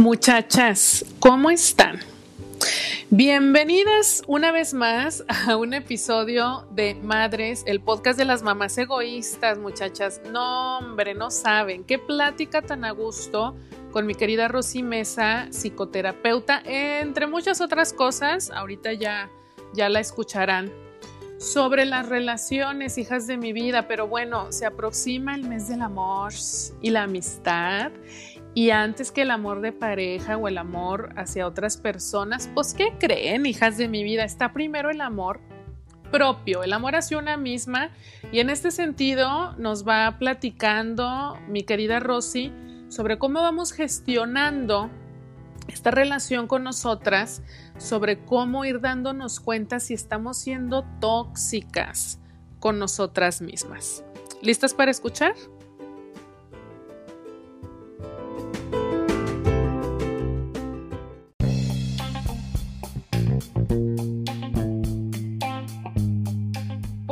Muchachas, ¿cómo están? Bienvenidas una vez más a un episodio de Madres, el podcast de las mamás egoístas, muchachas. No, hombre, no saben qué plática tan a gusto con mi querida Rosy Mesa, psicoterapeuta, entre muchas otras cosas. Ahorita ya, ya la escucharán sobre las relaciones, hijas de mi vida, pero bueno, se aproxima el mes del amor y la amistad. Y antes que el amor de pareja o el amor hacia otras personas, pues ¿qué creen, hijas de mi vida? Está primero el amor propio, el amor hacia una misma. Y en este sentido nos va platicando mi querida Rosy sobre cómo vamos gestionando esta relación con nosotras, sobre cómo ir dándonos cuenta si estamos siendo tóxicas con nosotras mismas. ¿Listas para escuchar?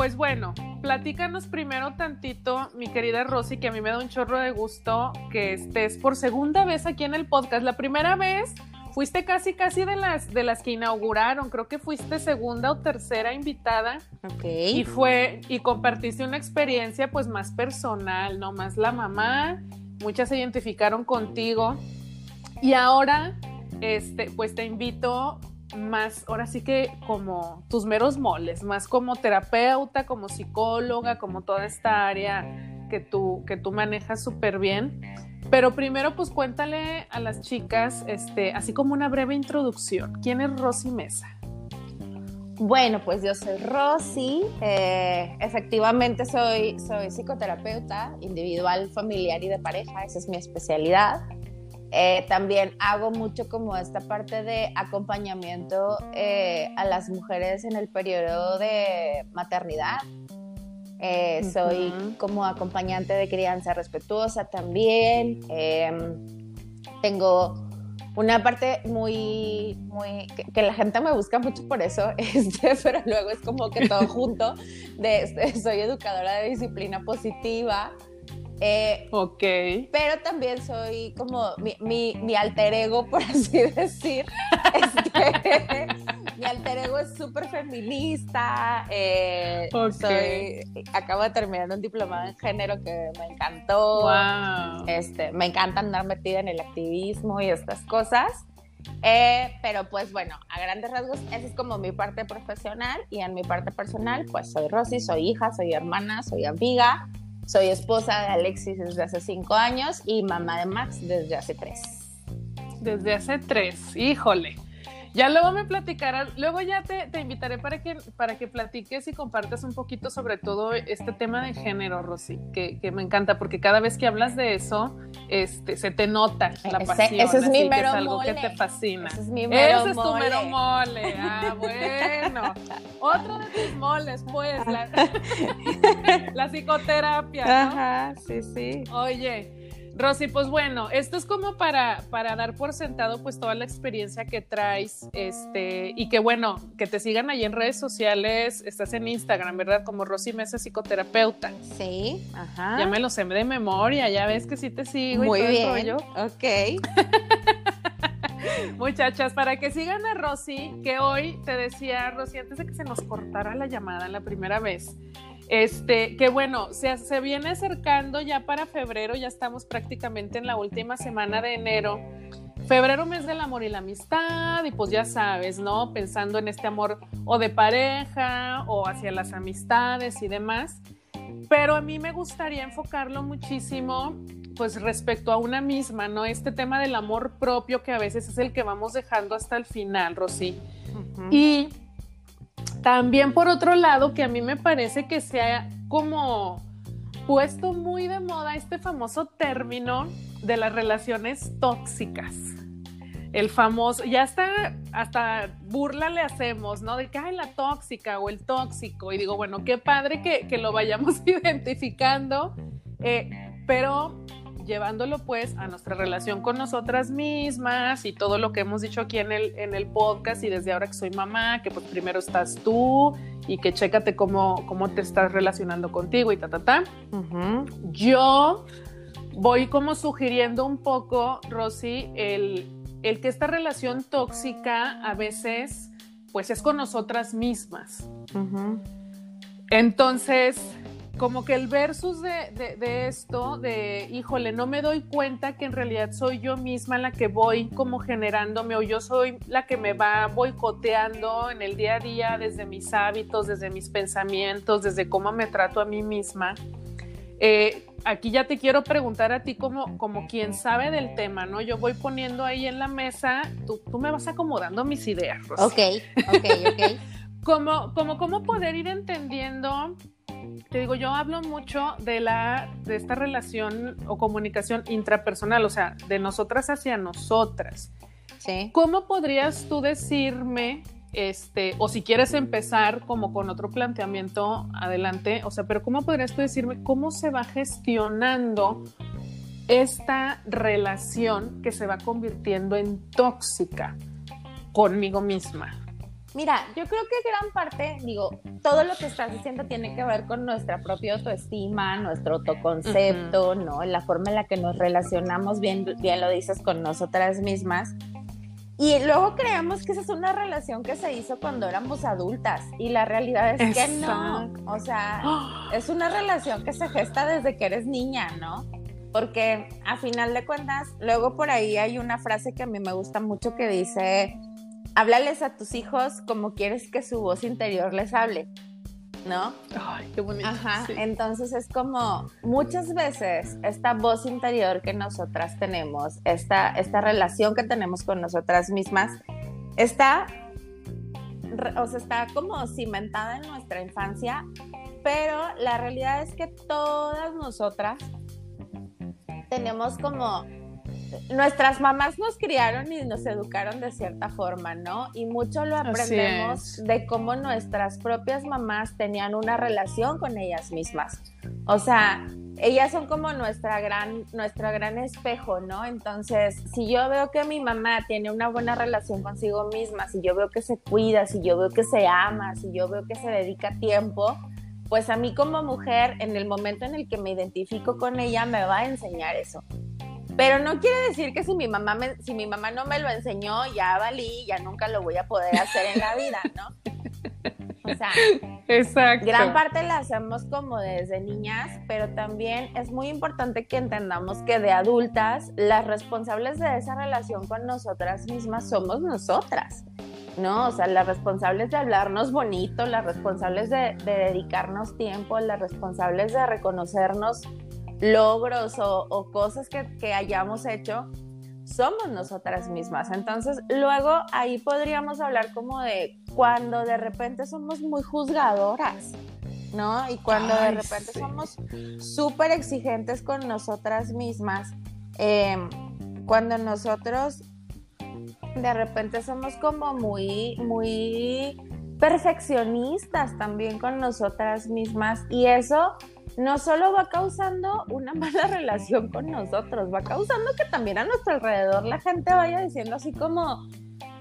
Pues bueno, platícanos primero tantito, mi querida Rosy, que a mí me da un chorro de gusto que estés por segunda vez aquí en el podcast. La primera vez fuiste casi, casi de las, de las que inauguraron. Creo que fuiste segunda o tercera invitada. Ok. Y fue, y compartiste una experiencia pues más personal, ¿no? Más la mamá. Muchas se identificaron contigo. Y ahora, este, pues te invito más, ahora sí que como tus meros moles, más como terapeuta, como psicóloga, como toda esta área que tú, que tú manejas súper bien. Pero primero, pues cuéntale a las chicas, este, así como una breve introducción. ¿Quién es Rosy Mesa? Bueno, pues yo soy Rosy. Eh, efectivamente soy, soy psicoterapeuta individual, familiar y de pareja. Esa es mi especialidad. Eh, también hago mucho como esta parte de acompañamiento eh, a las mujeres en el periodo de maternidad. Eh, soy como acompañante de crianza respetuosa también. Em, tengo una parte muy, muy, que, la gente me busca mucho por eso, este, pero luego es como que todo junto. De, este, soy educadora de disciplina positiva. Eh, ok. Pero también soy como mi, mi, mi alter ego, por así decir. Este, mi alter ego es súper feminista. Eh, okay. soy, acabo de terminar un diplomado en género que me encantó. Wow. Este, me encanta andar metida en el activismo y estas cosas. Eh, pero pues bueno, a grandes rasgos, esa es como mi parte profesional y en mi parte personal, pues soy Rosy, soy hija, soy hermana, soy amiga, soy esposa de Alexis desde hace cinco años y mamá de Max desde hace tres. Desde hace tres, híjole. Ya luego me platicarás, luego ya te, te, invitaré para que, para que platiques y compartas un poquito sobre todo este tema de género, Rosy, que, que me encanta, porque cada vez que hablas de eso, este, se te nota la pasión. Ese es mi mero que es algo mole. que te fascina. Ese es mi mero Ese es tu mole. mero mole. Ah, bueno. Otro de tus moles, pues, la, la psicoterapia, ¿no? Ajá, sí, sí. Oye, Rosy, pues bueno, esto es como para, para dar por sentado pues toda la experiencia que traes, este, y que bueno, que te sigan ahí en redes sociales, estás en Instagram, ¿verdad? Como Rosy Mesa Psicoterapeuta. Sí, ajá. Ya me lo sé de memoria, ya ves que sí te sigo Muy y todo bien. el rollo. Ok. Muchachas, para que sigan a Rosy, que hoy te decía, Rosy, antes de que se nos cortara la llamada la primera vez, este, que bueno, se, se viene acercando ya para febrero, ya estamos prácticamente en la última semana de enero. Febrero, mes del amor y la amistad, y pues ya sabes, ¿no? Pensando en este amor o de pareja o hacia las amistades y demás. Pero a mí me gustaría enfocarlo muchísimo, pues respecto a una misma, ¿no? Este tema del amor propio que a veces es el que vamos dejando hasta el final, Rosy. Y también por otro lado, que a mí me parece que se ha como puesto muy de moda este famoso término de las relaciones tóxicas. El famoso, ya hasta, hasta burla le hacemos, ¿no? De que hay la tóxica o el tóxico. Y digo, bueno, qué padre que, que lo vayamos identificando, eh, pero llevándolo pues a nuestra relación con nosotras mismas y todo lo que hemos dicho aquí en el, en el podcast y desde ahora que soy mamá, que pues primero estás tú y que chécate cómo, cómo te estás relacionando contigo y ta, ta, ta. Yo voy como sugiriendo un poco, Rosy, el el que esta relación tóxica a veces pues es con nosotras mismas. Entonces, como que el versus de, esto, de, híjole, no me doy cuenta que en realidad soy yo misma la que voy como generándome o yo soy la que me va boicoteando en el día a día desde mis hábitos, desde mis pensamientos, desde cómo me trato a mí misma. Eh, aquí ya te quiero preguntar a ti como, como quien sabe del tema, ¿no? Yo voy poniendo ahí en la mesa, tú, tú me vas acomodando mis ideas. Ok, ok, ok. como, como cómo poder ir entendiendo te digo, yo hablo mucho de la de esta relación o comunicación intrapersonal, o sea, de nosotras hacia nosotras. Sí. ¿Cómo podrías tú decirme, este, o si quieres empezar como con otro planteamiento, adelante, o sea, pero cómo podrías tú decirme cómo se va gestionando esta relación que se va convirtiendo en tóxica conmigo misma? Mira, yo creo que gran parte, digo, todo lo que estás diciendo tiene que ver con nuestra propia autoestima, nuestro autoconcepto, ¿no? La forma en la que nos relacionamos, bien, bien lo dices, con nosotras mismas. Y luego creemos que esa es una relación que se hizo cuando éramos adultas y la realidad es que no. O sea, es una relación que se gesta desde que eres niña, ¿no? Porque a final de cuentas, luego por ahí hay una frase que a mí me gusta mucho que dice, háblales a tus hijos como quieres que su voz interior les hable, ¿no? Ay, qué bonito. Ajá, entonces es como muchas veces esta voz interior que nosotras tenemos, esta, esta relación que tenemos con nosotras mismas, está, o sea, está como cimentada en nuestra infancia, pero la realidad es que todas nosotras tenemos como nuestras mamás nos criaron y nos educaron de cierta forma, ¿no? Y mucho lo aprendemos de cómo nuestras propias mamás tenían una relación con ellas mismas. O sea, ellas son como nuestra gran, nuestro gran espejo, ¿no? Entonces, si yo veo que mi mamá tiene una buena relación consigo misma, si yo veo que se cuida, si yo veo que se ama, si yo veo que se dedica tiempo, pues a mí como mujer, en el momento en el que me identifico con ella, me va a enseñar eso. Pero no quiere decir que si mi mamá me, si mi mamá no me lo enseñó, ya valí, ya nunca lo voy a poder hacer en la vida, ¿no? O sea, Exacto. gran parte la hacemos como desde niñas, pero también es muy importante que entendamos que de adultas, las responsables de esa relación con nosotras mismas somos nosotras. ¿no? O sea, las responsables de hablarnos bonito, las responsables de, de dedicarnos tiempo, las responsables de reconocernos logros o, cosas que, hayamos hecho, somos nosotras mismas. Entonces, luego ahí podríamos hablar como de cuando de repente somos muy juzgadoras, ¿no? Y cuando de repente somos súper exigentes con nosotras mismas, em, cuando nosotros de repente somos como muy, muy perfeccionistas también con nosotras mismas y eso no solo va causando una mala relación con nosotros, va causando que también a nuestro alrededor la gente vaya diciendo así como,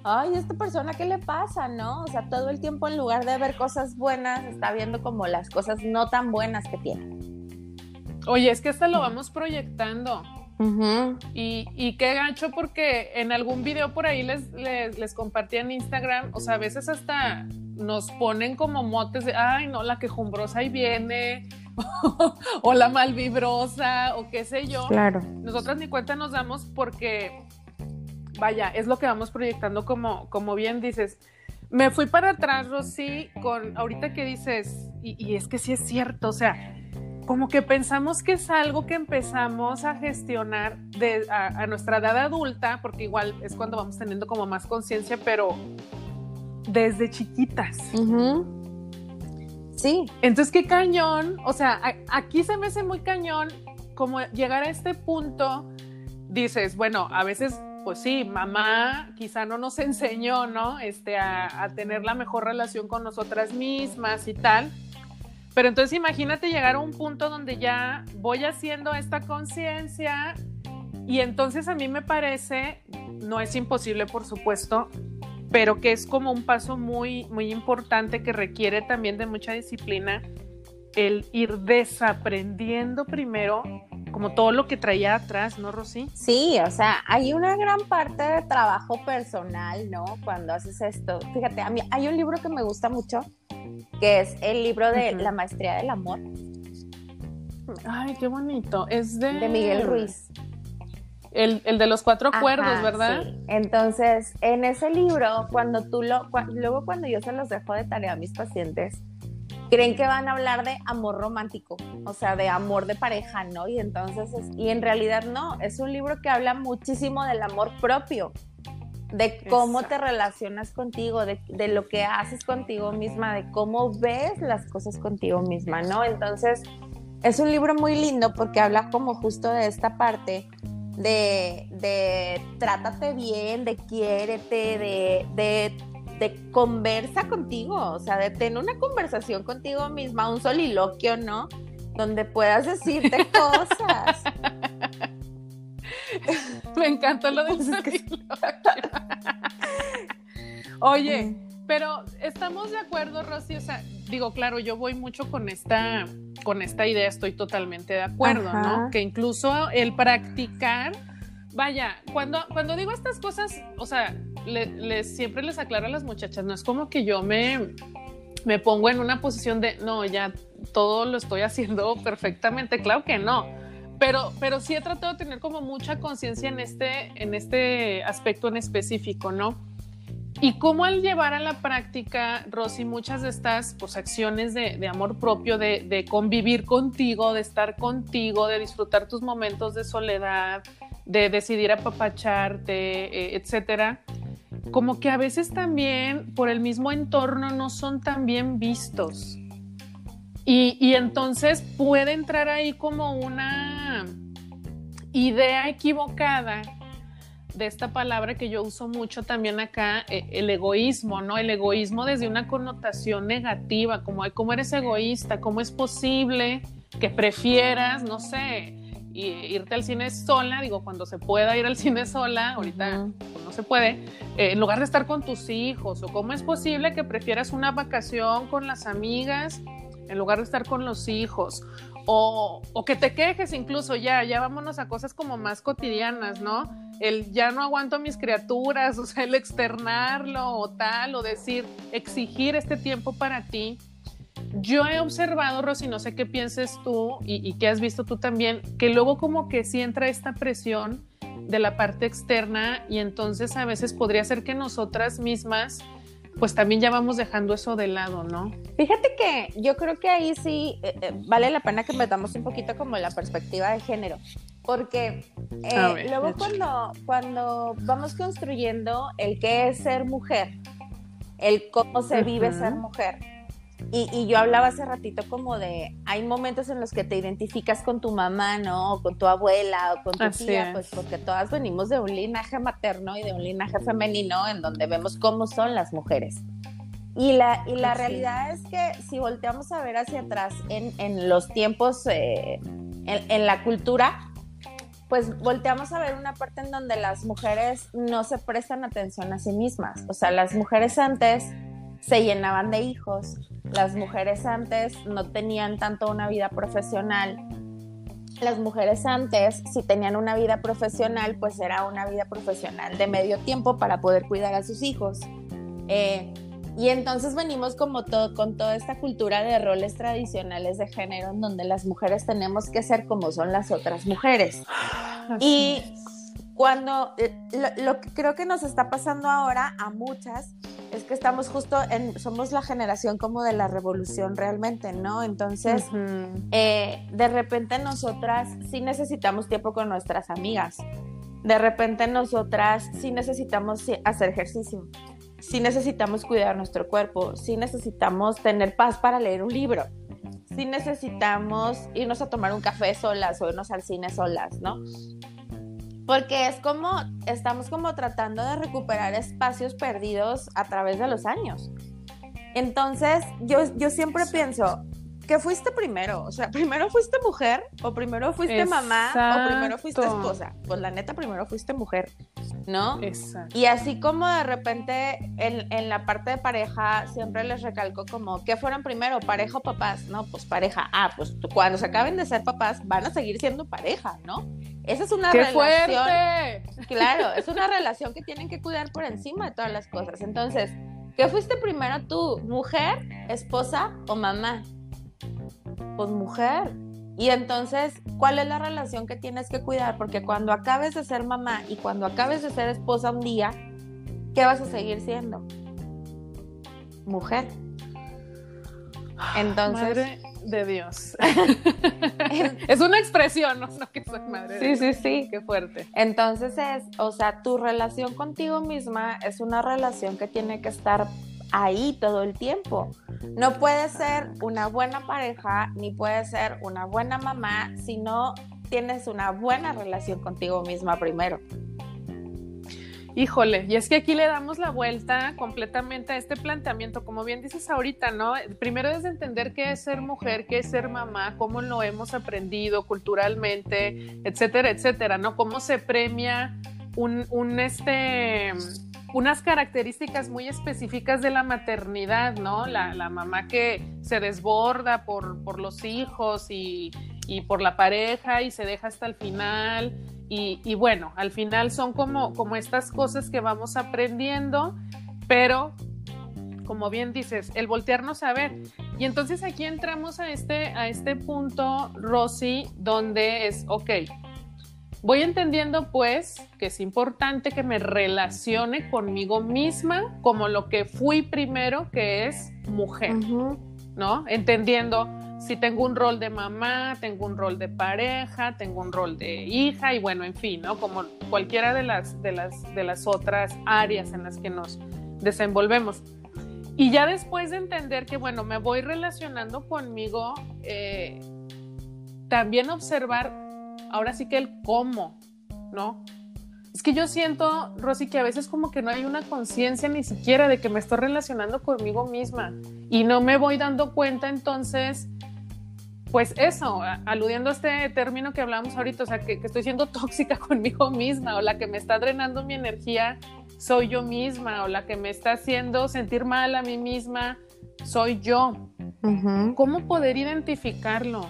ay, esta persona, ¿qué le pasa? ¿No? O sea, todo el tiempo en lugar de ver cosas buenas, está viendo como las cosas no tan buenas que tiene. Oye, es que hasta lo vamos proyectando. y, y, qué gancho porque en algún video por ahí les, les, les, compartí en Instagram, o sea, a veces hasta nos ponen como motes de, ay, no, la quejumbrosa ahí viene, o la malvibrosa o qué sé yo. Claro. Nosotras ni cuenta nos damos porque, vaya, es lo que vamos proyectando como, como bien dices. Me fui para atrás, Rosy, con ahorita que dices, y, es que sí es cierto, o sea, como que pensamos que es algo que empezamos a gestionar de, a, nuestra edad adulta, porque igual es cuando vamos teniendo como más conciencia, pero desde chiquitas. Sí. Entonces, qué cañón, o sea, aquí se me hace muy cañón como llegar a este punto, dices, bueno, a veces, pues sí, mamá quizá no nos enseñó, ¿no? Este, a, tener la mejor relación con nosotras mismas y tal. Pero entonces imagínate llegar a un punto donde ya voy haciendo esta conciencia y entonces a mí me parece, no es imposible por supuesto, pero que es como un paso muy, muy importante que requiere también de mucha disciplina el ir desaprendiendo primero como todo lo que traía atrás, ¿no, Rosy? Sí, o sea, hay una gran parte de trabajo personal, ¿no? Cuando haces esto. Fíjate, a mí hay un libro que me gusta mucho, que es el libro de La Maestría del Amor. Ay, qué bonito. Es de... De Miguel Ruiz. El, de los cuatro cuerdos, ¿verdad? Sí. Entonces, en ese libro, cuando tú lo, luego cuando yo se los dejo de tarea a mis pacientes, creen que van a hablar de amor romántico, o sea, de amor de pareja, ¿no? Y entonces, y en realidad no, es un libro que habla muchísimo del amor propio, de cómo te relacionas contigo, de, de, lo que haces contigo misma, de cómo ves las cosas contigo misma, ¿no? Entonces, es un libro muy lindo porque habla como justo de esta parte de, de trátate bien, de quiérete, de, de de conversa contigo, o sea, de tener una conversación contigo misma, un soliloquio, ¿no? Donde puedas decirte cosas. Me encanta lo del soliloquio. Oye, pero estamos de acuerdo, Rosy, o sea, digo, claro, yo voy mucho con esta, con esta idea, estoy totalmente de acuerdo, ¿no? Que incluso el practicar, vaya, cuando, cuando digo estas cosas, o sea, siempre les aclaro a las muchachas, no es como que yo me, me pongo en una posición de, no, ya todo lo estoy haciendo perfectamente, claro que no. Pero, pero sí he tratado de tener como mucha conciencia en este, en este aspecto en específico, ¿no? Y cómo al llevar a la práctica, Rosy, muchas de estas pues, acciones de, amor propio, de, de, convivir contigo, de estar contigo, de disfrutar tus momentos de soledad, de decidir apapacharte, eh, etcétera, como que a veces también por el mismo entorno no son tan bien vistos. Y, entonces puede entrar ahí como una idea equivocada de esta palabra que yo uso mucho también acá, eh, el egoísmo, ¿no? El egoísmo desde una connotación negativa, como, ¿cómo eres egoísta? ¿Cómo es posible que prefieras, no sé, irte al cine sola, digo, cuando se pueda ir al cine sola, ahorita pues, no se puede, eh, en lugar de estar con tus hijos, o cómo es posible que prefieras una vacación con las amigas en lugar de estar con los hijos, o, o, que te quejes incluso ya, ya vámonos a cosas como más cotidianas, ¿no? El ya no aguanto a mis criaturas, o sea, el externarlo o tal, o decir, exigir este tiempo para ti yo he observado, Rosy, no sé qué pienses tú y, qué has visto tú también, que luego como que sí entra esta presión de la parte externa y entonces a veces podría ser que nosotras mismas pues también ya vamos dejando eso de lado, ¿no? Fíjate que yo creo que ahí sí eh, eh, vale la pena que metamos un poquito como la perspectiva de género, porque eh, luego cuando, cuando vamos construyendo el qué es ser mujer, el cómo se vive ser mujer, y, yo hablaba hace ratito como de, hay momentos en los que te identificas con tu mamá, ¿no? O con tu abuela o con tu tía, pues porque todas venimos de un linaje materno y de un linaje femenino en donde vemos cómo son las mujeres. Y la, y la realidad es que si volteamos a ver hacia atrás en, en los tiempos, eh, en, en la cultura, pues volteamos a ver una parte en donde las mujeres no se prestan atención a sí mismas. O sea, las mujeres antes se llenaban de hijos. Las mujeres antes no tenían tanto una vida profesional. Las mujeres antes, si tenían una vida profesional, pues era una vida profesional de medio tiempo para poder cuidar a sus hijos. Eh, y entonces venimos como todo, con toda esta cultura de roles tradicionales de género en donde las mujeres tenemos que ser como son las otras mujeres. y cuando eh, lo, que creo que nos está pasando ahora a muchas es que estamos justo en, somos la generación como de la revolución realmente, ¿no? Entonces, eh, de repente nosotras sí necesitamos tiempo con nuestras amigas, de repente nosotras sí necesitamos hacer ejercicio, sí necesitamos cuidar nuestro cuerpo, sí necesitamos tener paz para leer un libro, sí necesitamos irnos a tomar un café solas o irnos al cine solas, ¿no? porque es como, estamos como tratando de recuperar espacios perdidos a través de los años. Entonces, yo, yo siempre pienso, ¿qué fuiste primero? O sea, ¿primero fuiste mujer o primero fuiste mamá o primero fuiste esposa? Pues la neta, primero fuiste mujer, ¿no? Exacto. Y así como de repente en, en, la parte de pareja siempre les recalco como, ¿qué fueron primero, pareja o papás? No, pues pareja. Ah, pues cuando se acaben de ser papás van a seguir siendo pareja, ¿no? Esa es una ¡Qué relación. Fuerte! Claro, es una relación que tienen que cuidar por encima de todas las cosas. Entonces, ¿qué fuiste primero tú, mujer, esposa o mamá? Pues mujer. Y entonces, ¿cuál es la relación que tienes que cuidar? Porque cuando acabes de ser mamá y cuando acabes de ser esposa un día, ¿qué vas a seguir siendo? Mujer. Entonces, de Dios. es una expresión, no, que soy madre. Sí, sí, sí. Qué fuerte. Entonces es, o sea, tu relación contigo misma es una relación que tiene que estar ahí todo el tiempo. No puede ser una buena pareja ni puede ser una buena mamá si no tienes una buena relación contigo misma primero. Híjole, y es que aquí le damos la vuelta completamente a este planteamiento, como bien dices ahorita, ¿no? Primero es entender qué es ser mujer, qué es ser mamá, cómo lo hemos aprendido culturalmente, etcétera, etcétera, ¿no? Cómo se premia un, un este unas características muy específicas de la maternidad, ¿no? La, la mamá que se desborda por, por los hijos y, y, por la pareja y se deja hasta el final. Y, bueno, al final son como, como estas cosas que vamos aprendiendo, pero como bien dices, el voltearnos a ver. Y entonces aquí entramos a este, a este punto, Rosy, donde es, ok, voy entendiendo pues que es importante que me relacione conmigo misma como lo que fui primero, que es mujer, ¿no? Entendiendo si tengo un rol de mamá, tengo un rol de pareja, tengo un rol de hija y bueno, en fin, ¿no? Como cualquiera de las, de las, de las otras áreas en las que nos desenvolvemos. Y ya después de entender que, bueno, me voy relacionando conmigo, eh, también observar ahora sí que el cómo, ¿no? Es que yo siento, Rosy, que a veces como que no hay una conciencia ni siquiera de que me estoy relacionando conmigo misma y no me voy dando cuenta entonces pues eso, aludiendo a este término que hablamos ahorita, o sea, que, estoy siendo tóxica conmigo misma, o la que me está drenando mi energía soy yo misma, o la que me está haciendo sentir mal a mí misma soy yo. ¿Cómo poder identificarlo?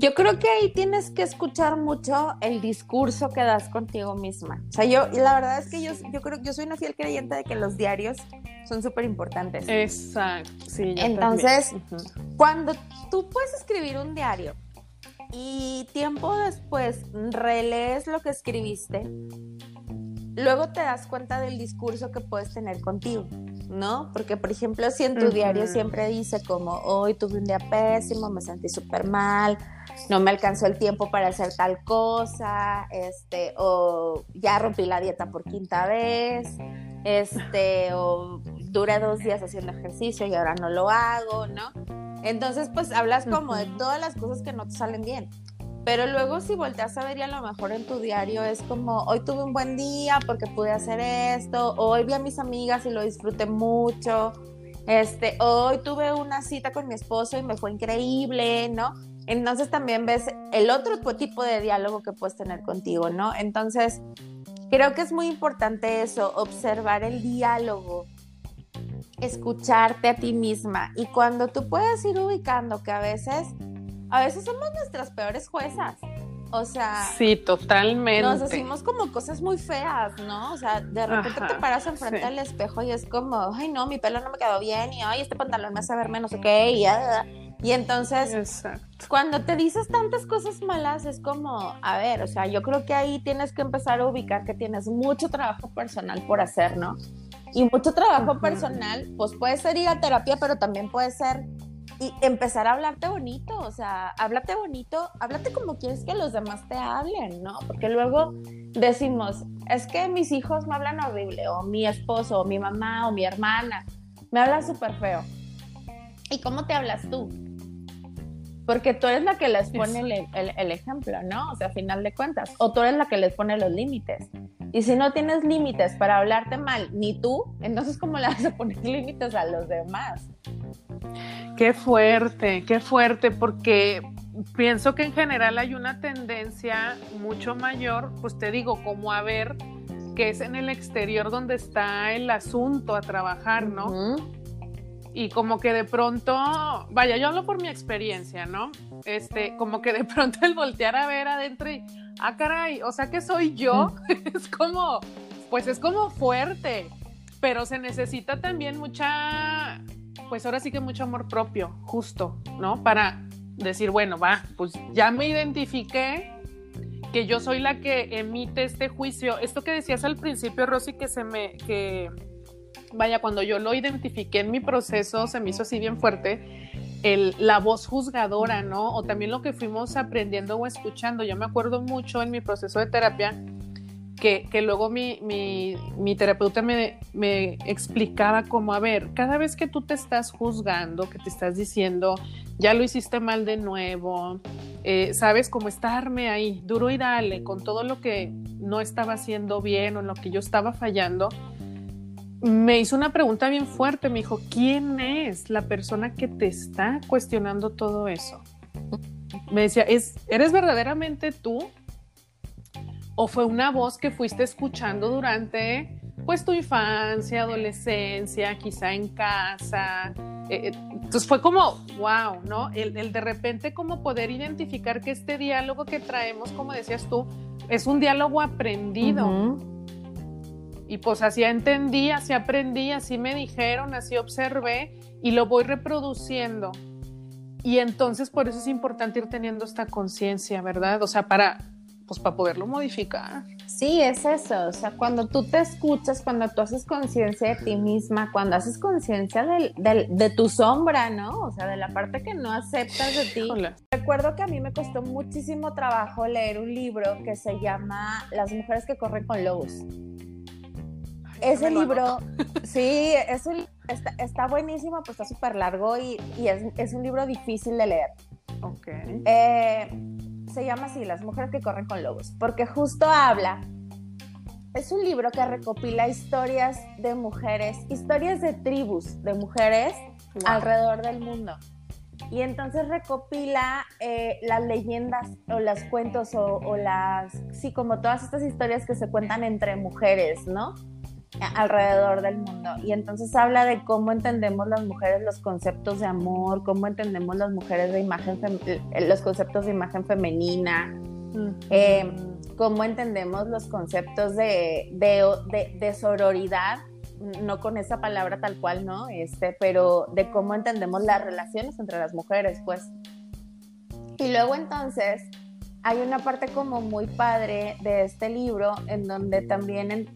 Yo creo que ahí tienes que escuchar mucho el discurso que das contigo misma. O sea, yo, la verdad es que yo, yo creo que yo soy una fiel creyente de que los diarios son súper importantes. Exacto, sí. Entonces, cuando tú puedes escribir un diario y tiempo después relees lo que escribiste, luego te das cuenta del discurso que puedes tener contigo, ¿no? Porque, por ejemplo, si en tu diario siempre dice como, hoy tuve un día pésimo, me sentí súper mal, no me alcanzó el tiempo para hacer tal cosa, este, o ya rompí la dieta por quinta vez, este, o duré dos días haciendo ejercicio y ahora no lo hago, ¿no? Entonces, pues hablas como de todas las cosas que no te salen bien. Pero luego si volteas a ver y a lo mejor en tu diario es como, hoy tuve un buen día porque pude hacer esto, hoy vi a mis amigas y lo disfruté mucho, este, hoy tuve una cita con mi esposo y me fue increíble, ¿no? Entonces también ves el otro tipo de diálogo que puedes tener contigo, ¿no? Entonces, creo que es muy importante eso, observar el diálogo, escucharte a ti misma. Y cuando tú puedes ir ubicando que a veces, a veces somos nuestras peores juezas. O sea, sí, totalmente. Nos decimos como cosas muy feas, ¿no? O sea, de repente te paras enfrente del espejo y es como, ay, no, mi pelo no me quedó bien y ay, este pantalón me hace ver menos, ok, y, y entonces, cuando te dices tantas cosas malas, es como, a ver, o sea, yo creo que ahí tienes que empezar a ubicar que tienes mucho trabajo personal por hacer, ¿no? Y mucho trabajo personal, pues puede ser ir a terapia, pero también puede ser y empezar a hablarte bonito, o sea, háblate bonito, háblate como quieres que los demás te hablen, ¿no? Porque luego decimos, es que mis hijos me hablan horrible, o mi esposo, o mi mamá, o mi hermana, me hablan súper feo. ¿Y cómo te hablas tú? Porque tú eres la que les pone el, ejemplo, ¿no? O sea, a final de cuentas. O tú eres la que les pone los límites. Y si no tienes límites para hablarte mal, ni tú, entonces ¿cómo le vas a poner límites a los demás? Qué fuerte, qué fuerte, porque pienso que en general hay una tendencia mucho mayor, pues te digo, como a ver que es en el exterior donde está el asunto a trabajar, ¿no? Y como que de pronto, vaya, yo hablo por mi experiencia, ¿no? Este, como que de pronto el voltear a ver adentro y, ah, caray, o sea que soy yo, es como, pues es como fuerte, pero se necesita también mucha, pues ahora sí que mucho amor propio, justo, ¿no? Para decir, bueno, va, pues ya me identifiqué, que yo soy la que emite este juicio. Esto que decías al principio, Rosy, que se me, que, vaya, cuando yo lo identifiqué en mi proceso, se me hizo así bien fuerte, la voz juzgadora, ¿no? O también lo que fuimos aprendiendo o escuchando. Yo me acuerdo mucho en mi proceso de terapia que, luego mi, mi, mi terapeuta me, me, explicaba como, a ver, cada vez que tú te estás juzgando, que te estás diciendo, ya lo hiciste mal de nuevo, eh, sabes, cómo estarme ahí, duro y dale, con todo lo que no estaba haciendo bien o en lo que yo estaba fallando, me hizo una pregunta bien fuerte, me dijo, ¿quién es la persona que te está cuestionando todo eso? Me decía, ¿es, ¿eres verdaderamente tú? ¿O fue una voz que fuiste escuchando durante pues tu infancia, adolescencia, quizá en casa? Eh, eh, entonces fue como, wow, ¿no? El, de repente como poder identificar que este diálogo que traemos, como decías tú, es un diálogo aprendido. Y pues así entendí, así aprendí, así me dijeron, así observé y lo voy reproduciendo. Y entonces por eso es importante ir teniendo esta conciencia, ¿verdad? O sea, para pues para poderlo modificar. Sí, es eso, o sea, cuando tú te escuchas, cuando tú haces conciencia de ti misma, cuando haces conciencia de tu sombra, ¿no? O sea, de la parte que no aceptas de ti. Recuerdo que a mí me costó muchísimo trabajo leer un libro que se llama Las mujeres que corren con lobos. Ese libro, sí, es está, está, buenísimo, pues está súper largo y, y es, es, un libro difícil de leer. Ok. Eh, se llama así, Las mujeres que corren con lobos, porque justo habla, es un libro que recopila historias de mujeres, historias de tribus de mujeres alrededor del mundo. Y entonces recopila eh, las leyendas o los cuentos o, o, las, sí, como todas estas historias que se cuentan entre mujeres, ¿no? Alrededor del mundo. Y entonces habla de cómo entendemos las mujeres los conceptos de amor, cómo entendemos las mujeres de imagen, eh, los conceptos de imagen femenina, eh, cómo entendemos los conceptos de, de, de, sororidad, no con esa palabra tal cual, ¿no? Este, pero de cómo entendemos las relaciones entre las mujeres, pues. Y luego entonces hay una parte como muy padre de este libro en donde también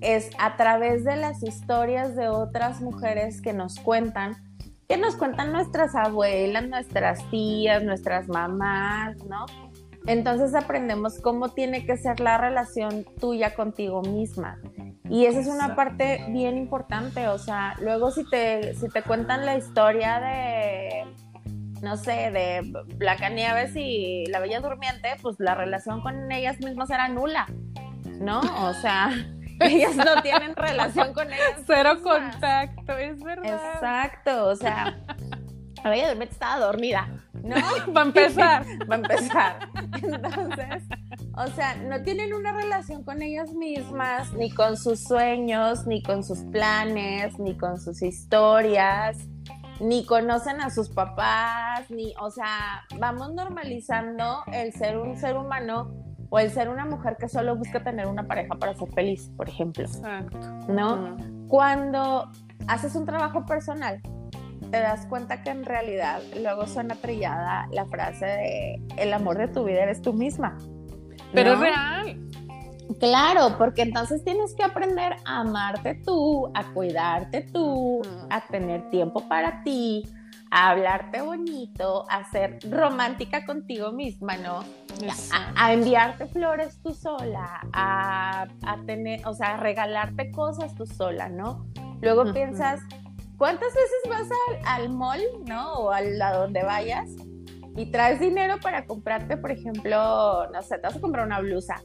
es a través de las historias de otras mujeres que nos cuentan, que nos cuentan nuestras abuelas, nuestras tías, nuestras mamás, ¿no? Entonces aprendemos cómo tiene que ser la relación tuya contigo misma. Y esa es una parte bien importante, o sea, luego si te, si te cuentan la historia de, no sé, de Blancanieves y la Bella Durmiente, pues la relación con ellas mismas era nula, ¿no? O sea, ellas no tienen relación con ellas. Cero contacto, es verdad. Exacto, o sea, a ver, de estaba dormida, ¿no? Va a empezar. Va a empezar. Entonces, o sea, no tienen una relación con ellas mismas, ni con sus sueños, ni con sus planes, ni con sus historias, ni conocen a sus papás, ni, o sea, vamos normalizando el ser un ser humano o el ser una mujer que solo busca tener una pareja para ser feliz, por ejemplo. Exacto. ¿No? Cuando haces un trabajo personal, te das cuenta que en realidad luego suena trillada la frase de el amor de tu vida eres tú misma. Pero es real. Claro, porque entonces tienes que aprender a amarte tú, a cuidarte tú, a tener tiempo para ti, a hablarte bonito, a ser romántica contigo misma, ¿no? A, enviarte flores tú sola, a, tener, o sea, a regalarte cosas tú sola, ¿no? Luego piensas, ¿cuántas veces vas al, al mall, ¿no? O a, a donde vayas y traes dinero para comprarte, por ejemplo, no sé, te vas a comprar una blusa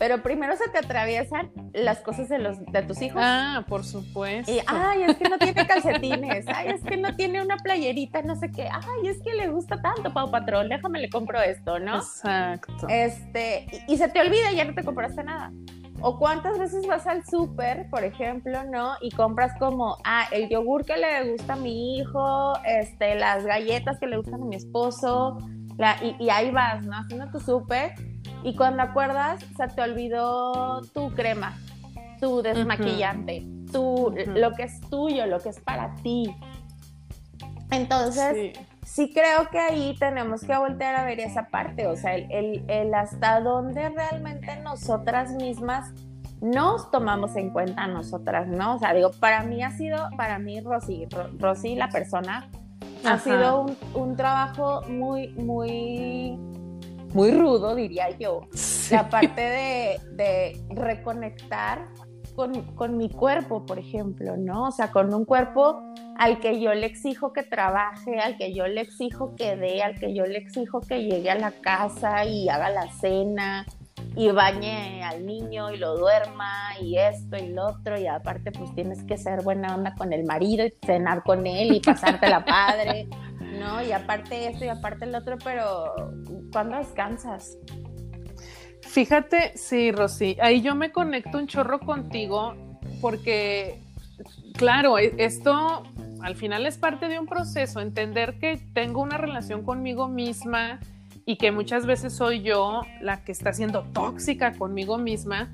pero primero se te atraviesan las cosas de los de tus hijos. Ah, por supuesto. Y, ay, es que no tiene calcetines, ay, es que no tiene una playerita, no sé qué, ay, es que le gusta tanto Pau Patrón, déjame le compro esto, ¿no? Exacto. Este, y, y se te olvida y ya no te compraste nada. O cuántas veces vas al súper, por ejemplo, ¿no? Y compras como, ah, el yogur que le gusta a mi hijo, este, las galletas que le gustan a mi esposo, la, y, y, ahí vas, ¿no? Haciendo tu súper. Y cuando acuerdas, se te olvidó tu crema, tu desmaquillante, tu, uh -huh. lo que es tuyo, lo que es para ti. Entonces, sí. sí. creo que ahí tenemos que voltear a ver esa parte, o sea, el, el, el hasta dónde realmente nosotras mismas nos tomamos en cuenta nosotras, ¿no? O sea, digo, para mí ha sido, para mí, Rosy, Rosy la persona, Ajá. ha sido un, un, trabajo muy, muy, muy rudo, diría yo. Sí. La parte de, de reconectar con, con, mi cuerpo, por ejemplo, ¿no? O sea, con un cuerpo al que yo le exijo que trabaje, al que yo le exijo que dé, al que yo le exijo que llegue a la casa y haga la cena y bañe al niño y lo duerma y esto y lo otro y aparte pues tienes que ser buena onda con el marido y cenar con él y pasarte la padre, ¿no? Y aparte esto y aparte el otro, pero ¿cuándo descansas? Fíjate, sí, Rosy, ahí yo me conecto un chorro contigo porque, claro, e, esto al final es parte de un proceso, entender que tengo una relación conmigo misma y que muchas veces soy yo la que está siendo tóxica conmigo misma.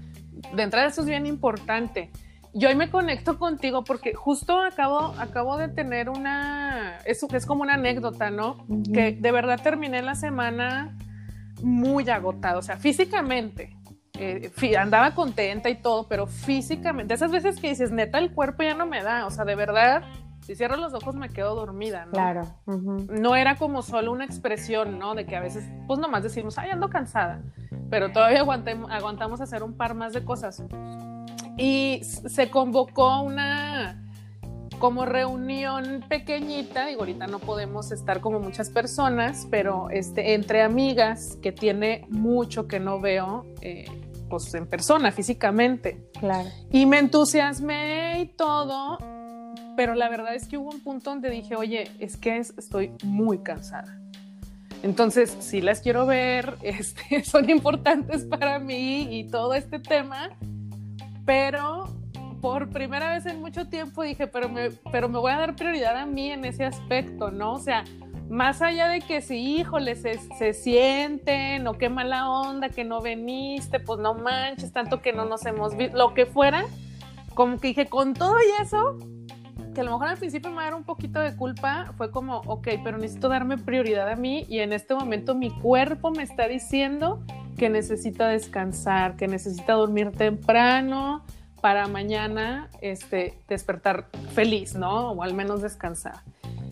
De entrada eso es bien importante. Yo hoy me conecto contigo porque justo acabo, acabo de tener una, es, es como una anécdota, ¿no? Uh -huh. Que de verdad terminé la semana muy agotada, o sea, físicamente. Eh, andaba contenta y todo, pero físicamente, esas veces que dices, neta, el cuerpo ya no me da, o sea, de verdad, si cierro los ojos me quedo dormida, ¿no? Claro. Uh -huh. No era como solo una expresión, ¿no? De que a veces, pues nomás decimos, ay, ando cansada, pero todavía aguantamos hacer un par más de cosas. Y se convocó una como reunión pequeñita, digo, ahorita no podemos estar como muchas personas, pero este, entre amigas que tiene mucho que no veo, eh, pues en persona, físicamente. Claro. Y me entusiasmé y todo, pero la verdad es que hubo un punto donde dije, oye, es que estoy muy cansada. Entonces, sí las quiero ver, este, son importantes para mí y todo este tema, pero por primera vez en mucho tiempo dije, pero me, pero me voy a dar prioridad a mí en ese aspecto, ¿no? O sea, más allá de que si, híjole, se, se sienten o qué mala onda que no veniste, pues no manches, tanto que no nos hemos visto, lo que fuera, como que dije, con todo y eso, que a lo mejor al principio me dar un poquito de culpa, fue como, ok, pero necesito darme prioridad a mí y en este momento mi cuerpo me está diciendo que necesita descansar, que necesita dormir temprano para mañana este, despertar feliz, ¿no? O al menos descansar.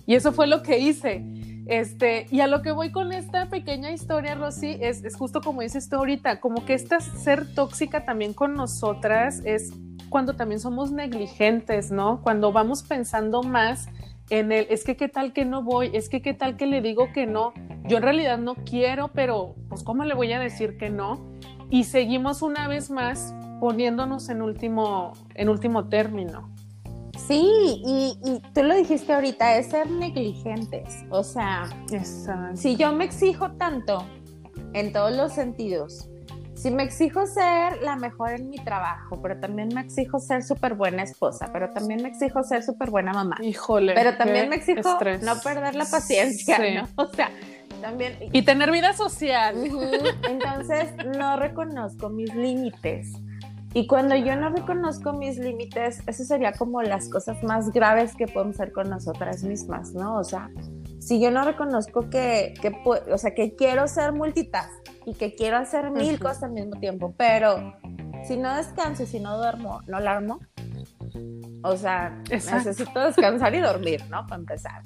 Y eso fue lo que hice. Este, y a lo que voy con esta pequeña historia, Rosy, es, justo como dices tú ahorita, como que esta ser tóxica también con nosotras es cuando también somos negligentes, ¿no? Cuando vamos pensando más en el, es que qué tal que no voy, es que qué tal que le digo que no, yo en realidad no quiero, pero pues cómo le voy a decir que no. Y seguimos una vez más poniéndonos en último, en último término. Sí, y, y, tú lo dijiste ahorita, es ser negligentes. O sea, Exacto. si yo me exijo tanto en todos los sentidos, si me exijo ser la mejor en mi trabajo, pero también me exijo ser súper buena esposa, pero también me exijo ser súper buena mamá. Híjole. Pero también me exijo estrés. no perder la paciencia, sí. ¿no? O sea, también. Y tener vida social. Uh -huh. Entonces, no reconozco mis límites. Y cuando yo no reconozco mis límites, eso sería como las cosas más graves que podemos hacer con nosotras mismas, ¿no? O sea, si yo no reconozco que, que o sea, que quiero ser multitask y que quiero hacer mil uh -huh. cosas al mismo tiempo, pero si no descanso y si no duermo, no la armo. O sea, Exacto. necesito descansar y dormir, ¿no? Para empezar.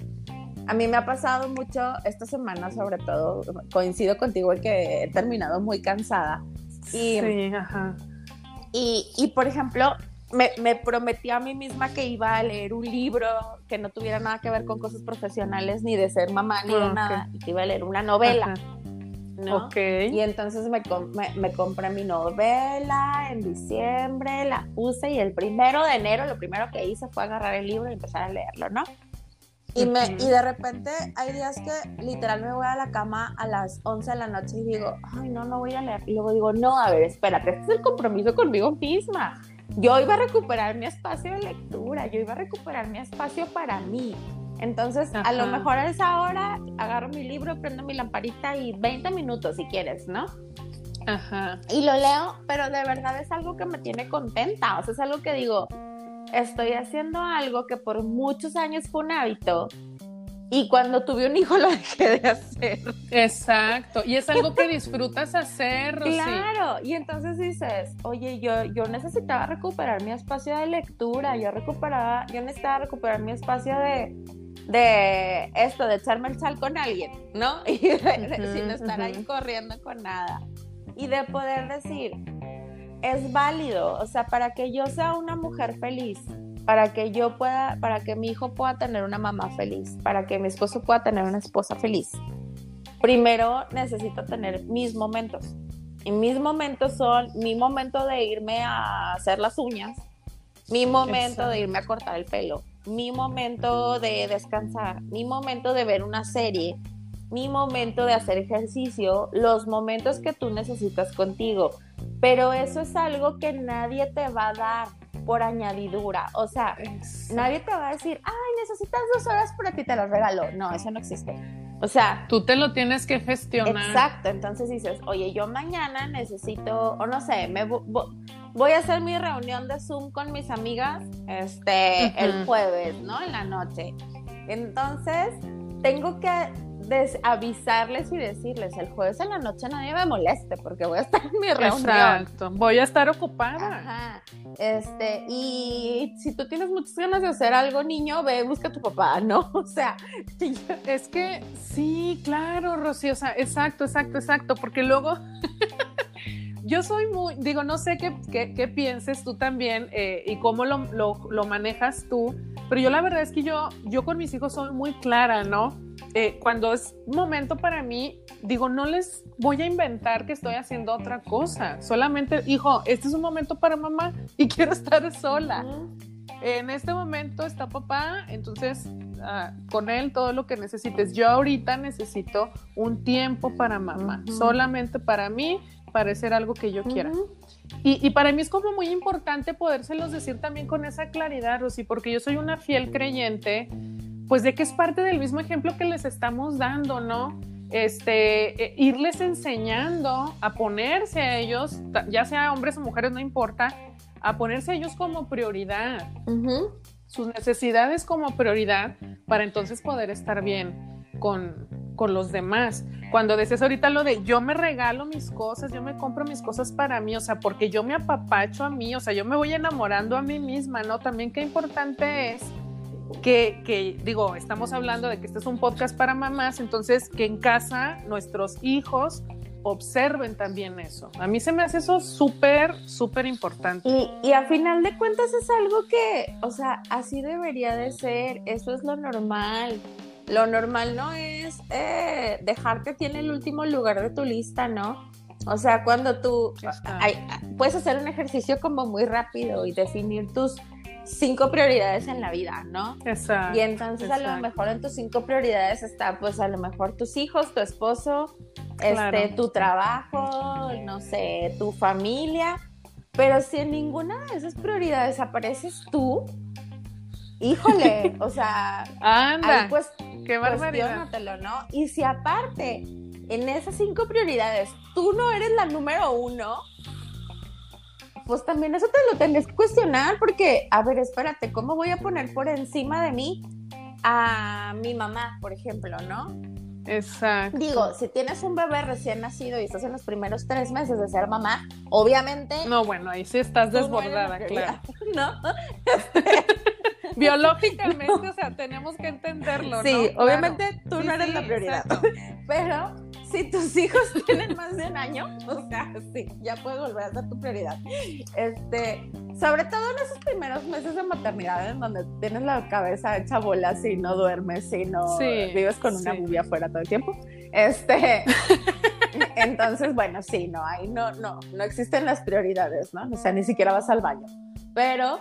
A mí me ha pasado mucho esta semana, sobre todo, coincido contigo en que he terminado muy cansada. Y, sí, ajá y, y por ejemplo, me, me, prometí a mí misma que iba a leer un libro que no tuviera nada que ver con cosas profesionales, ni de ser mamá, ni de okay. nada, y que iba a leer una novela. Y entonces me, me, compré mi novela en diciembre, la puse y el primero de enero lo primero que hice fue agarrar el libro y empezar a leerlo, ¿no? Y, me, y de repente hay días que literal me voy a la cama a las 11 de la noche y digo, ay, no, no voy a leer. Y luego digo, no, a ver, espérate, este es el compromiso conmigo misma. Yo iba a recuperar mi espacio de lectura, yo iba a recuperar mi espacio para mí. Entonces, a lo mejor a esa hora agarro mi libro, prendo mi lamparita y 20 minutos si quieres, ¿no? Ajá. Y lo leo, pero de verdad es algo que me tiene contenta. O sea, es algo que digo, estoy haciendo algo que por muchos años fue un hábito y cuando tuve un hijo lo dejé de hacer. Exacto, y es algo que disfrutas hacer. Claro, y entonces dices, oye, yo, yo necesitaba recuperar mi espacio de lectura, yo recuperaba, yo necesitaba recuperar mi espacio de, de esto, de echarme el sal con alguien, ¿no? Y sin estar ahí corriendo con nada. Y de poder decir, es válido, o sea, para que yo sea una mujer feliz, para que yo pueda, para que mi hijo pueda tener una mamá feliz, para que mi esposo pueda tener una esposa feliz. Primero necesito tener mis momentos. Y mis momentos son mi momento de irme a hacer las uñas, mi momento de irme a cortar el pelo, mi momento de descansar, mi momento de ver una serie, mi momento de hacer ejercicio, los momentos que tú necesitas contigo. Pero eso es algo que nadie te va a dar por añadidura. O sea, nadie te va a decir, ay, necesitas dos horas para ti, te las regalo. No, eso no existe. O sea, tú te lo tienes que gestionar. Exacto, entonces dices, oye, yo mañana necesito, o no sé, me voy a hacer mi reunión de Zoom con mis amigas este, el jueves, ¿no? En la noche. Entonces, tengo que avisarles y decirles, el jueves en la noche nadie me moleste porque voy a estar en mi reunión. Exacto, voy a estar ocupada. Ajá. Este, y si tú tienes muchas ganas de hacer algo, niño, ve, busca a tu papá, ¿no? O sea, es que sí, claro, Rocío, o sea, exacto, exacto, exacto, porque luego... yo soy muy, digo, no sé qué, qué, pienses tú también eh, y cómo lo, lo, lo, manejas tú, pero yo la verdad es que yo, yo con mis hijos soy muy clara, ¿no? Eh, cuando es momento para mí, digo, no les voy a inventar que estoy haciendo otra cosa. Solamente, hijo, este es un momento para mamá y quiero estar sola. En este momento está papá, entonces ah, con él todo lo que necesites. Yo ahorita necesito un tiempo para mamá, solamente para mí, para hacer algo que yo quiera. Y, y, para mí es como muy importante podérselos decir también con esa claridad, Rosy, porque yo soy una fiel creyente pues de que es parte del mismo ejemplo que les estamos dando, ¿no? Este, e, irles enseñando a ponerse a ellos, ya sea hombres o mujeres, no importa, a ponerse ellos como prioridad, sus necesidades como prioridad, para entonces poder estar bien con, con los demás. Cuando decías ahorita lo de yo me regalo mis cosas, yo me compro mis cosas para mí, o sea, porque yo me apapacho a mí, o sea, yo me voy enamorando a mí misma, ¿no? También qué importante es que, digo, estamos hablando de que este es un podcast para mamás, entonces que en casa nuestros hijos observen también eso. A mí se me hace eso súper, súper importante. Y, y, a final de cuentas es algo que, o sea, así debería de ser, eso es lo normal. Lo normal no es eh, dejarte tiene el último lugar de tu lista, ¿no? O sea, cuando tú puedes hacer un ejercicio como muy rápido y definir tus cinco prioridades en la vida, ¿no? Exacto. Y entonces a lo mejor en tus cinco prioridades está pues a lo mejor tus hijos, tu esposo, este, tu trabajo, no sé, tu familia, pero si en ninguna de esas prioridades apareces tú, híjole, o sea, anda, pues qué barbaridad. ¿no? Y si aparte en esas cinco prioridades tú no eres la número uno, pues también eso te lo tenés que cuestionar porque, a ver, espérate, ¿cómo voy a poner por encima de mí a mi mamá, por ejemplo, no? Exacto. Digo, si tienes un bebé recién nacido y estás en los primeros tres meses de ser mamá, obviamente. No, bueno, ahí sí estás desbordada, claro. ¿No? Biológicamente, o sea, tenemos que entenderlo. Sí, obviamente tú no eres la prioridad. Pero si tus hijos tienen más de un año, o sea, sí, ya puedes volver a ser tu prioridad. Este, sobre todo en esos primeros meses de maternidad en donde tienes la cabeza hecha bolas y no duermes y no vives con una sí. afuera todo el tiempo. Este, Entonces, bueno, sí, no, ahí no, no, no existen las prioridades, ¿no? O sea, ni siquiera vas al baño. Pero,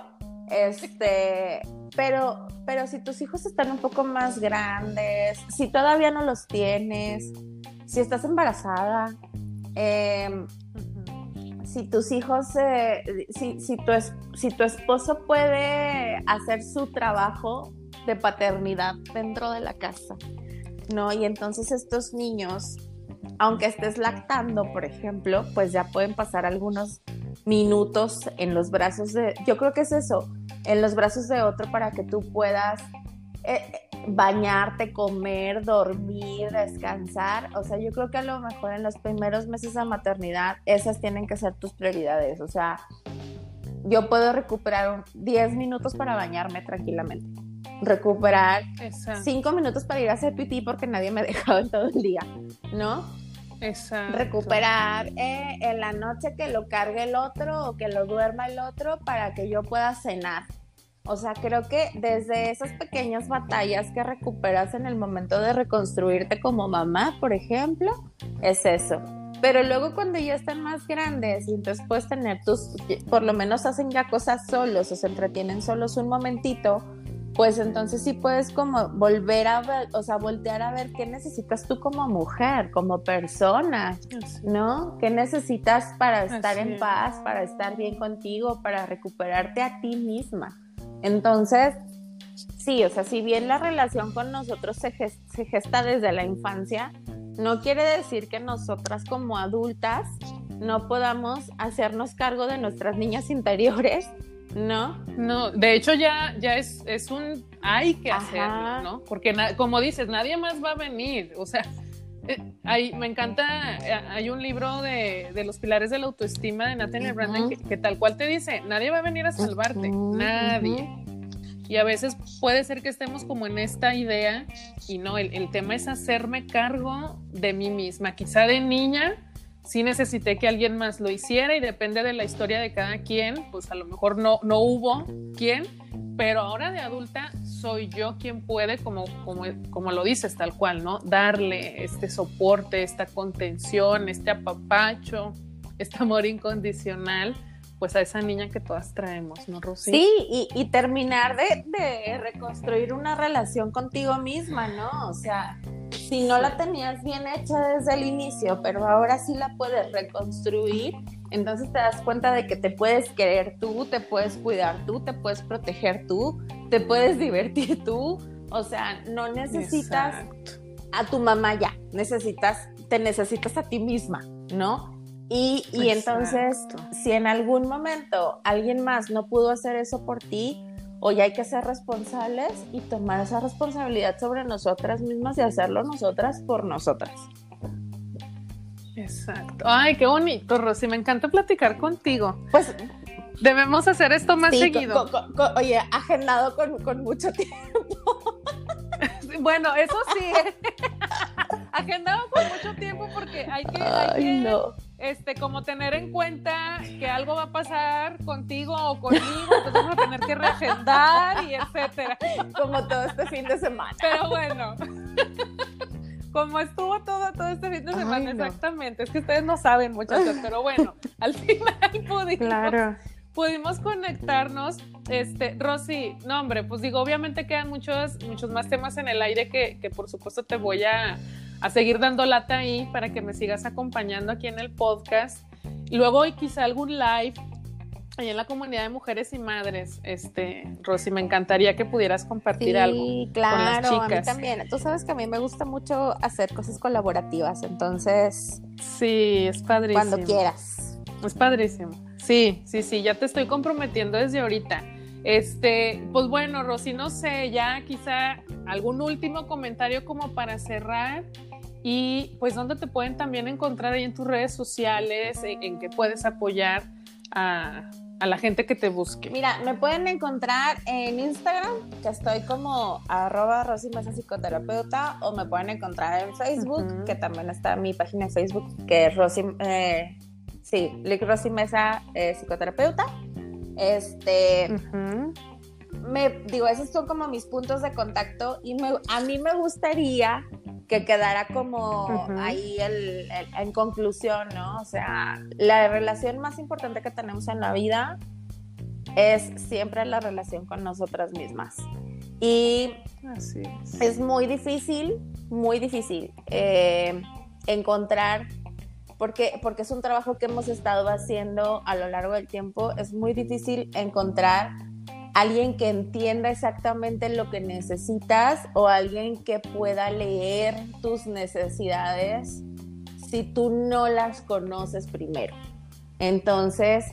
este, pero, pero si tus hijos están un poco más grandes, si todavía no los tienes, si estás embarazada, em, si tus hijos, eh, si, si, tu si tu esposo puede hacer su trabajo de paternidad dentro de la casa, ¿no? Y entonces estos niños, aunque estés lactando, por ejemplo, pues ya pueden pasar algunos minutos en los brazos de, yo creo que es eso, en los brazos de otro para que tú puedas eh, bañarte, comer, dormir, descansar. O sea, yo creo que a lo mejor en los primeros meses de maternidad esas tienen que ser tus prioridades. O sea, yo puedo recuperar 10 minutos para bañarme tranquilamente. Recuperar 5 minutos para ir a hacer pipí porque nadie me ha dejado en todo el día, ¿no? Exacto. Recuperar eh, en la noche que lo cargue el otro o que lo duerma el otro para que yo pueda cenar. O sea, creo que desde esas pequeñas batallas que recuperas en el momento de reconstruirte como mamá, por ejemplo, es eso. Pero luego cuando ya están más grandes y entonces puedes tener tus, por lo menos hacen ya cosas solos o se entretienen solos un momentito, pues entonces sí puedes como volver a ver, o sea, voltear a ver qué necesitas tú como mujer, como persona, ¿no? ¿Qué necesitas para estar en paz, para estar bien contigo, para recuperarte a ti misma? Entonces, sí, o sea, si bien la relación con nosotros se, gesta desde la infancia, no quiere decir que nosotras como adultas no podamos hacernos cargo de nuestras niñas interiores, ¿no? No, de hecho ya, ya es, es un hay que hacerlo, ¿no? Porque como dices, nadie más va a venir, o sea, eh, me encanta, eh, hay un libro de, los pilares de la autoestima de Nathaniel Branden que, tal cual te dice, nadie va a venir a salvarte, nadie. Y a veces puede ser que estemos como en esta idea y no, el, tema es hacerme cargo de mí misma. Quizá de niña sí necesité que alguien más lo hiciera y depende de la historia de cada quien, pues a lo mejor no, no hubo quien, pero ahora de adulta soy yo quien puede, como, como, como lo dices tal cual, ¿no? Darle este soporte, esta contención, este apapacho, este amor incondicional, pues a esa niña que todas traemos, ¿no, Rosy? Sí, y, terminar de, de, reconstruir una relación contigo misma, ¿no? O sea, si no la tenías bien hecha desde el inicio, pero ahora sí la puedes reconstruir, entonces te das cuenta de que te puedes querer tú, te puedes cuidar tú, te puedes proteger tú, te puedes divertir tú. O sea, no necesitas a tu mamá ya, necesitas, te necesitas a ti misma, ¿no? Y, y entonces, si en algún momento alguien más no pudo hacer eso por ti, hoy hay que ser responsables y tomar esa responsabilidad sobre nosotras mismas y hacerlo nosotras por nosotras. Exacto. Ay, qué bonito, Rosy. Me encanta platicar contigo. Pues debemos hacer esto más seguido. oye, agendado con, mucho tiempo. bueno, eso sí. agendado con mucho tiempo porque hay que, hay este, como tener en cuenta que algo va a pasar contigo o conmigo, entonces vamos a tener que reagendar y etcétera. Como todo este fin de semana. Pero bueno como estuvo todo, todo este fin de semana, exactamente. Es que ustedes no saben, muchachos, pero bueno, al final pudimos, pudimos conectarnos. Este, Rosy, no, hombre, pues digo, obviamente quedan muchos, muchos más temas en el aire que, que por supuesto te voy a, a seguir dando lata ahí para que me sigas acompañando aquí en el podcast. Y luego quizá algún live Ahí en la comunidad de mujeres y madres, este, Rosy, me encantaría que pudieras compartir algo claro, con las chicas. A mí también. Tú sabes que a mí me gusta mucho hacer cosas colaborativas, entonces. Sí, es padrísimo. Cuando quieras. Es padrísimo. Sí, sí, sí, ya te estoy comprometiendo desde ahorita. Este, pues bueno, Rosy, no sé, ya quizá algún último comentario como para cerrar. Y pues dónde te pueden también encontrar ahí en tus redes sociales, en, en que puedes apoyar a, a la gente que te busque? Mira, me pueden encontrar en Instagram, que estoy como arroba Rosy Mesa Psicoterapeuta, o me pueden encontrar en Facebook, que también está mi página de Facebook, que es Rosy, eh, sí, Lick Rosy Mesa eh, Psicoterapeuta. Este, me digo, esos son como mis puntos de contacto y a mí me gustaría que quedara como ahí el, en conclusión, ¿no? O sea, la relación más importante que tenemos en la vida es siempre la relación con nosotras mismas. Y es. muy difícil, muy difícil eh, encontrar, porque, porque es un trabajo que hemos estado haciendo a lo largo del tiempo, es muy difícil encontrar alguien que entienda exactamente lo que necesitas o alguien que pueda leer tus necesidades si tú no las conoces primero. Entonces,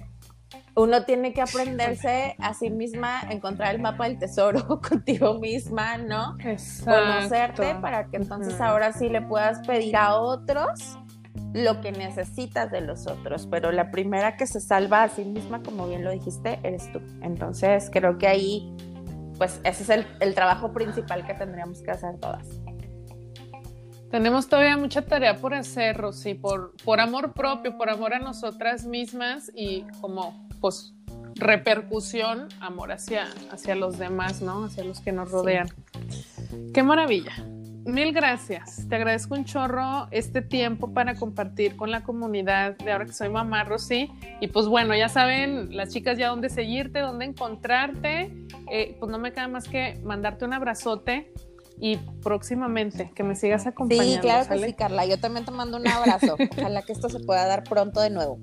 uno tiene que aprenderse a sí misma, encontrar el mapa del tesoro contigo misma, ¿no? Conocerte para que entonces ahora sí le puedas pedir a otros lo que necesitas de los otros, pero la primera que se salva a sí misma, como bien lo dijiste, eres tú. Entonces creo que ahí, pues ese es el, trabajo principal que tendríamos que hacer todas. Tenemos todavía mucha tarea por hacer, Rosy, por, por amor propio, por amor a nosotras mismas y como, pues, repercusión, amor hacia, hacia los demás, ¿no? Hacia los que nos rodean. Qué maravilla. Mil gracias. Te agradezco un chorro este tiempo para compartir con la comunidad de ahora que soy mamá, Rosy. Y pues bueno, ya saben las chicas ya dónde seguirte, dónde encontrarte. Eh, pues no me queda más que mandarte un abrazote y próximamente que me sigas acompañando. Sí, claro que sí, Carla. Yo también te mando un abrazo. Ojalá que esto se pueda dar pronto de nuevo.